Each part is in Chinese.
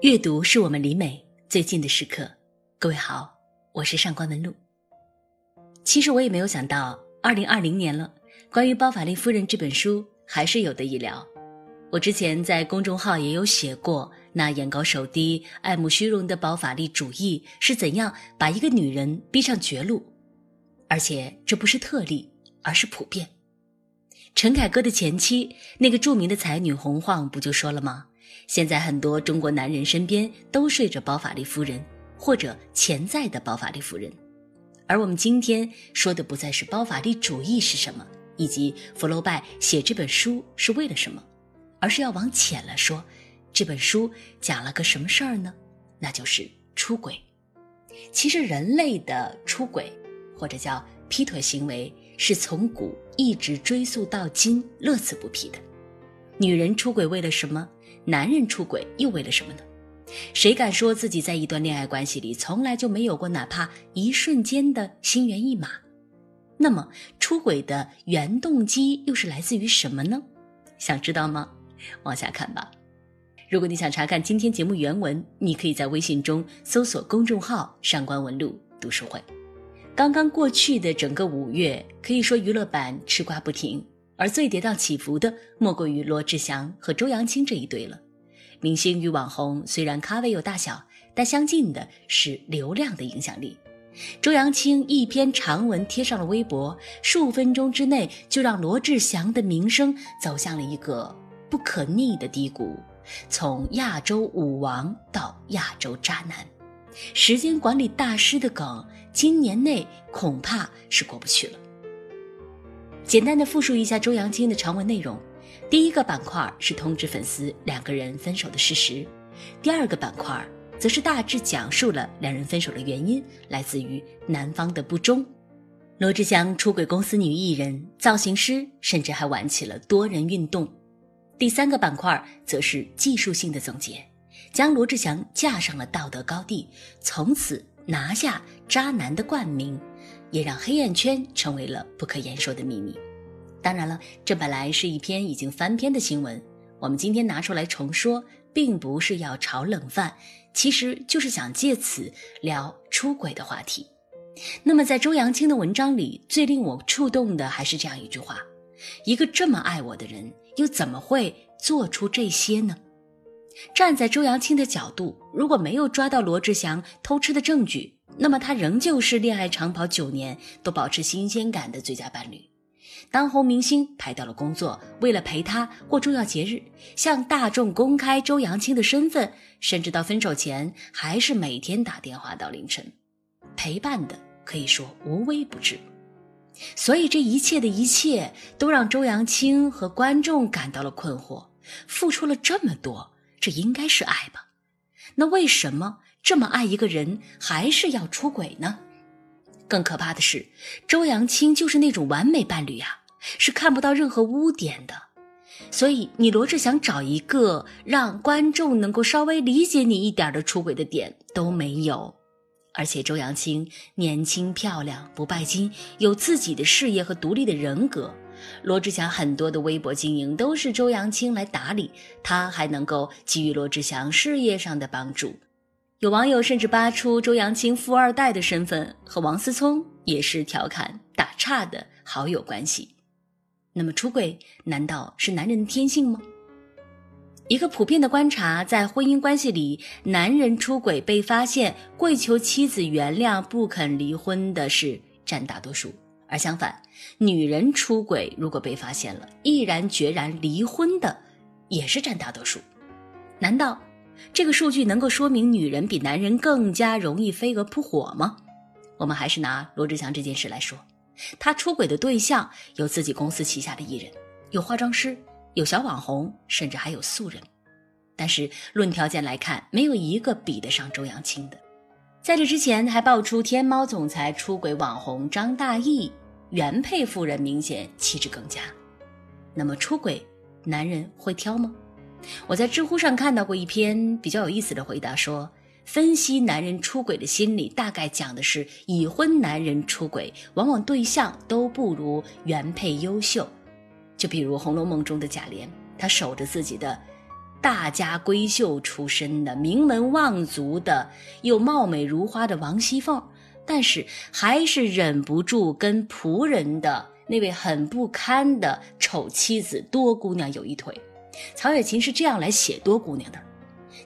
阅读是我们离美最近的时刻。各位好，我是上官文露。其实我也没有想到，二零二零年了，关于包法利夫人这本书还是有的一聊。我之前在公众号也有写过，那眼高手低、爱慕虚荣的包法利主义是怎样把一个女人逼上绝路，而且这不是特例，而是普遍。陈凯歌的前妻，那个著名的才女洪晃，不就说了吗？现在很多中国男人身边都睡着包法利夫人，或者潜在的包法利夫人。而我们今天说的不再是包法利主义是什么，以及福楼拜写这本书是为了什么，而是要往浅了说，这本书讲了个什么事儿呢？那就是出轨。其实人类的出轨，或者叫劈腿行为，是从古一直追溯到今，乐此不疲的。女人出轨为了什么？男人出轨又为了什么呢？谁敢说自己在一段恋爱关系里从来就没有过哪怕一瞬间的心猿意马？那么出轨的原动机又是来自于什么呢？想知道吗？往下看吧。如果你想查看今天节目原文，你可以在微信中搜索公众号“上官文露读书会”。刚刚过去的整个五月，可以说娱乐版吃瓜不停。而最跌宕起伏的，莫过于罗志祥和周扬青这一对了。明星与网红虽然咖位有大小，但相近的是流量的影响力。周扬青一篇长文贴上了微博，数分钟之内就让罗志祥的名声走向了一个不可逆的低谷，从亚洲舞王到亚洲渣男，时间管理大师的梗，今年内恐怕是过不去了。简单的复述一下周扬青的长文内容，第一个板块是通知粉丝两个人分手的事实，第二个板块则是大致讲述了两人分手的原因来自于男方的不忠，罗志祥出轨公司女艺人、造型师，甚至还玩起了多人运动。第三个板块则是技术性的总结，将罗志祥架上了道德高地，从此拿下渣男的冠名。也让黑眼圈成为了不可言说的秘密。当然了，这本来是一篇已经翻篇的新闻，我们今天拿出来重说，并不是要炒冷饭，其实就是想借此聊出轨的话题。那么，在周扬青的文章里，最令我触动的还是这样一句话：一个这么爱我的人，又怎么会做出这些呢？站在周扬青的角度，如果没有抓到罗志祥偷吃的证据，那么他仍旧是恋爱长跑九年都保持新鲜感的最佳伴侣。当红明星排掉了工作，为了陪他过重要节日，向大众公开周扬青的身份，甚至到分手前还是每天打电话到凌晨，陪伴的可以说无微不至。所以这一切的一切都让周扬青和观众感到了困惑：付出了这么多，这应该是爱吧？那为什么？这么爱一个人，还是要出轨呢？更可怕的是，周扬青就是那种完美伴侣呀，是看不到任何污点的。所以，你罗志祥找一个让观众能够稍微理解你一点的出轨的点都没有。而且，周扬青年轻漂亮，不拜金，有自己的事业和独立的人格。罗志祥很多的微博经营都是周扬青来打理，他还能够给予罗志祥事业上的帮助。有网友甚至扒出周扬青富二代的身份和王思聪也是调侃打岔的好友关系。那么出轨难道是男人的天性吗？一个普遍的观察，在婚姻关系里，男人出轨被发现，跪求妻子原谅，不肯离婚的是占大多数；而相反，女人出轨如果被发现了，毅然决然离婚的也是占大多数。难道？这个数据能够说明女人比男人更加容易飞蛾扑火吗？我们还是拿罗志祥这件事来说，他出轨的对象有自己公司旗下的艺人，有化妆师，有小网红，甚至还有素人。但是论条件来看，没有一个比得上周扬青的。在这之前，还爆出天猫总裁出轨网红张大奕，原配夫人明显气质更佳。那么出轨，男人会挑吗？我在知乎上看到过一篇比较有意思的回答，说分析男人出轨的心理，大概讲的是已婚男人出轨，往往对象都不如原配优秀。就比如《红楼梦》中的贾琏，他守着自己的大家闺秀出身的名门望族的又貌美如花的王熙凤，但是还是忍不住跟仆人的那位很不堪的丑妻子多姑娘有一腿。曹雪芹是这样来写多姑娘的：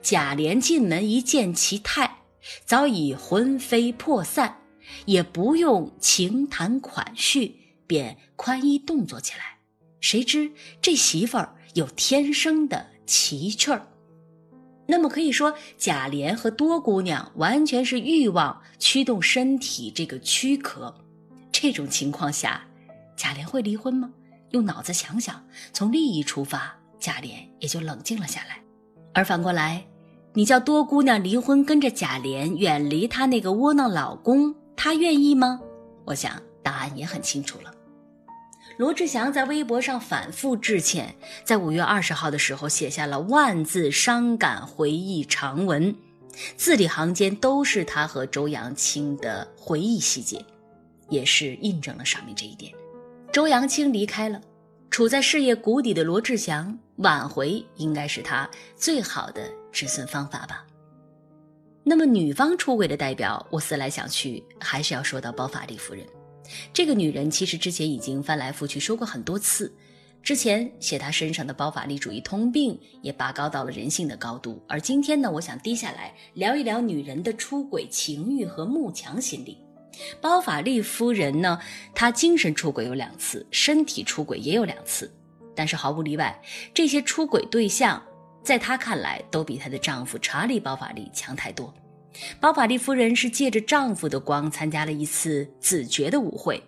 贾琏进门一见其态，早已魂飞魄散，也不用情谈款叙，便宽衣动作起来。谁知这媳妇儿有天生的奇趣儿，那么可以说贾琏和多姑娘完全是欲望驱动身体这个躯壳。这种情况下，贾琏会离婚吗？用脑子想想，从利益出发，贾琏也就冷静了下来。而反过来，你叫多姑娘离婚，跟着贾琏远离她那个窝囊老公，她愿意吗？我想答案也很清楚了。罗志祥在微博上反复致歉，在五月二十号的时候写下了万字伤感回忆长文，字里行间都是他和周扬青的回忆细节，也是印证了上面这一点。周扬青离开了，处在事业谷底的罗志祥挽回应该是他最好的止损方法吧。那么女方出轨的代表，我思来想去，还是要说到包法利夫人。这个女人其实之前已经翻来覆去说过很多次，之前写她身上的包法利主义通病也拔高到了人性的高度，而今天呢，我想低下来聊一聊女人的出轨情欲和慕强心理。包法利夫人呢，她精神出轨有两次，身体出轨也有两次，但是毫无例外，这些出轨对象在她看来都比她的丈夫查理包法利强太多。包法利夫人是借着丈夫的光参加了一次子爵的舞会，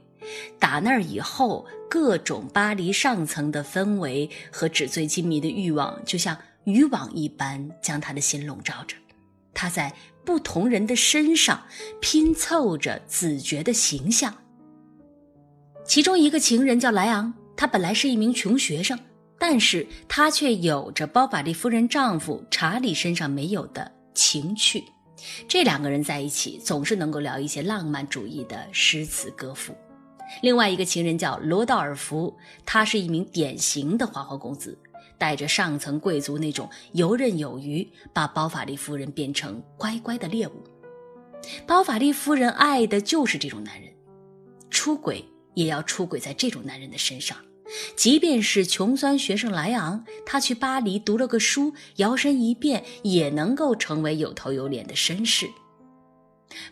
打那儿以后，各种巴黎上层的氛围和纸醉金迷的欲望，就像渔网一般将她的心笼罩着。她在不同人的身上拼凑着子爵的形象。其中一个情人叫莱昂，他本来是一名穷学生，但是他却有着包法利夫人丈夫查理身上没有的情趣。这两个人在一起，总是能够聊一些浪漫主义的诗词歌赋。另外一个情人叫罗道尔福，他是一名典型的花花公子，带着上层贵族那种游刃有余，把包法利夫人变成乖乖的猎物。包法利夫人爱的就是这种男人，出轨也要出轨在这种男人的身上。即便是穷酸学生莱昂，他去巴黎读了个书，摇身一变也能够成为有头有脸的绅士。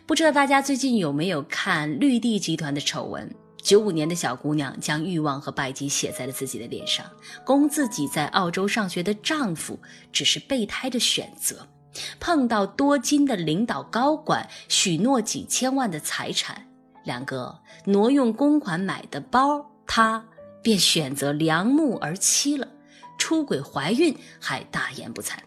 不知道大家最近有没有看绿地集团的丑闻？九五年的小姑娘将欲望和拜金写在了自己的脸上，供自己在澳洲上学的丈夫只是备胎的选择。碰到多金的领导高管，许诺几千万的财产，两个挪用公款买的包，她。便选择良木而栖了，出轨怀孕还大言不惭。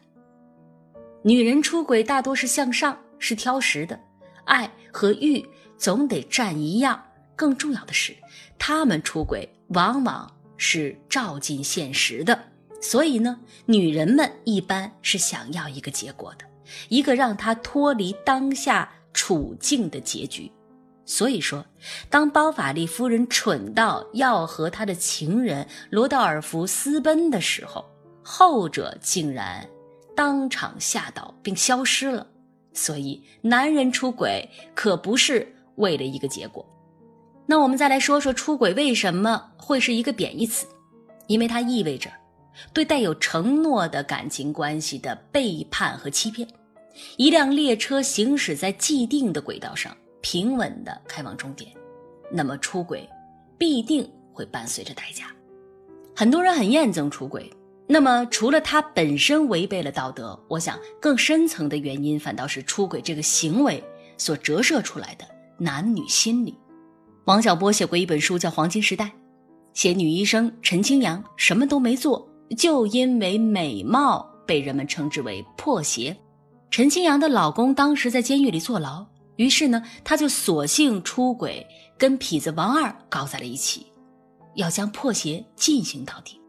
女人出轨大多是向上，是挑食的，爱和欲总得占一样。更重要的是，她们出轨往往是照进现实的。所以呢，女人们一般是想要一个结果的，一个让她脱离当下处境的结局。所以说，当包法利夫人蠢到要和他的情人罗道尔福私奔的时候，后者竟然当场吓倒并消失了。所以，男人出轨可不是为了一个结果。那我们再来说说出轨为什么会是一个贬义词？因为它意味着对带有承诺的感情关系的背叛和欺骗。一辆列车行驶在既定的轨道上。平稳的开往终点，那么出轨必定会伴随着代价。很多人很厌憎出轨，那么除了它本身违背了道德，我想更深层的原因反倒是出轨这个行为所折射出来的男女心理。王小波写过一本书叫《黄金时代》，写女医生陈清扬什么都没做，就因为美貌被人们称之为破鞋。陈清扬的老公当时在监狱里坐牢。于是呢，他就索性出轨，跟痞子王二搞在了一起，要将破鞋进行到底。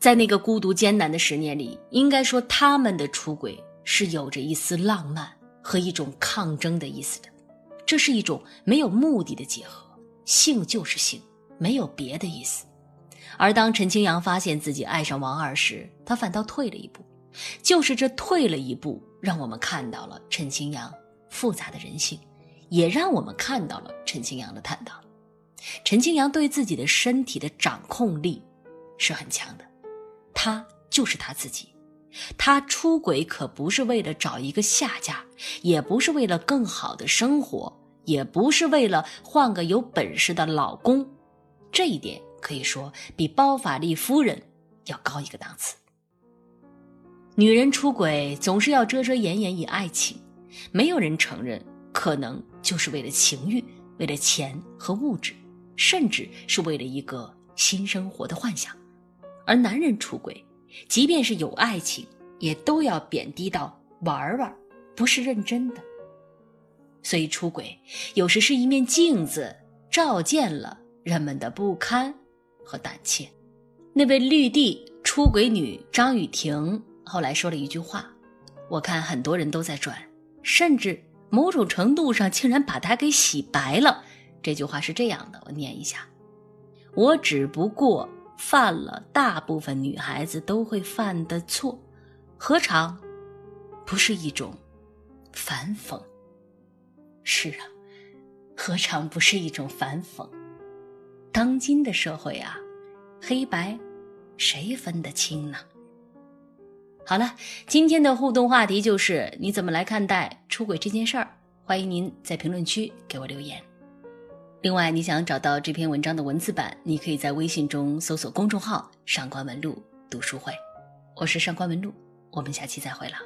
在那个孤独艰难的十年里，应该说他们的出轨是有着一丝浪漫和一种抗争的意思的。这是一种没有目的的结合，性就是性，没有别的意思。而当陈清扬发现自己爱上王二时，他反倒退了一步。就是这退了一步，让我们看到了陈清扬复杂的人性，也让我们看到了陈清扬的坦荡。陈清扬对自己的身体的掌控力是很强的，他就是他自己。他出轨可不是为了找一个下家，也不是为了更好的生活，也不是为了换个有本事的老公。这一点可以说比包法利夫人要高一个档次。女人出轨总是要遮遮掩掩以爱情，没有人承认，可能就是为了情欲，为了钱和物质。甚至是为了一个新生活的幻想，而男人出轨，即便是有爱情，也都要贬低到玩玩，不是认真的。所以出轨有时是一面镜子，照见了人们的不堪和胆怯。那位绿地出轨女张雨婷后来说了一句话，我看很多人都在转，甚至某种程度上竟然把她给洗白了。这句话是这样的，我念一下：我只不过犯了大部分女孩子都会犯的错，何尝不是一种反讽？是啊，何尝不是一种反讽？当今的社会啊，黑白谁分得清呢？好了，今天的互动话题就是你怎么来看待出轨这件事儿？欢迎您在评论区给我留言。另外，你想找到这篇文章的文字版，你可以在微信中搜索公众号“上官文录读书会”，我是上官文录，我们下期再会了。